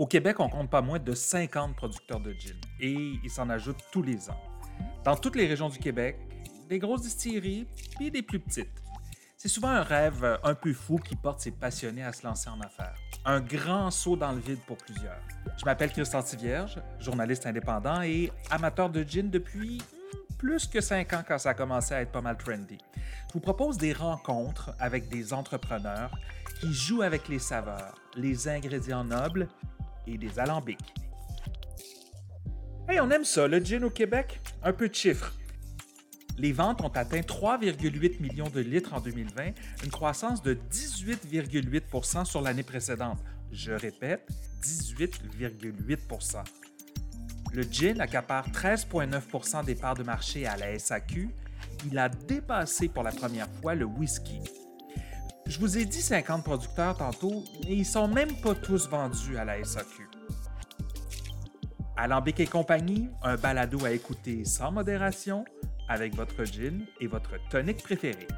Au Québec, on compte pas moins de 50 producteurs de gin et ils s'en ajoutent tous les ans. Dans toutes les régions du Québec, des grosses distilleries puis des plus petites. C'est souvent un rêve un peu fou qui porte ses passionnés à se lancer en affaires. Un grand saut dans le vide pour plusieurs. Je m'appelle Christian Tivierge, journaliste indépendant et amateur de gin depuis plus que cinq ans quand ça a commencé à être pas mal trendy. Je vous propose des rencontres avec des entrepreneurs qui jouent avec les saveurs, les ingrédients nobles et des alambics. Hey, on aime ça, le gin au Québec? Un peu de chiffres. Les ventes ont atteint 3,8 millions de litres en 2020, une croissance de 18,8% sur l'année précédente. Je répète, 18,8% Le gin accapare 13,9% des parts de marché à la SAQ. Il a dépassé pour la première fois le whisky. Je vous ai dit 50 producteurs tantôt, mais ils sont même pas tous vendus à la SAQ. Alambic et compagnie, un balado à écouter sans modération avec votre gin et votre tonique préféré.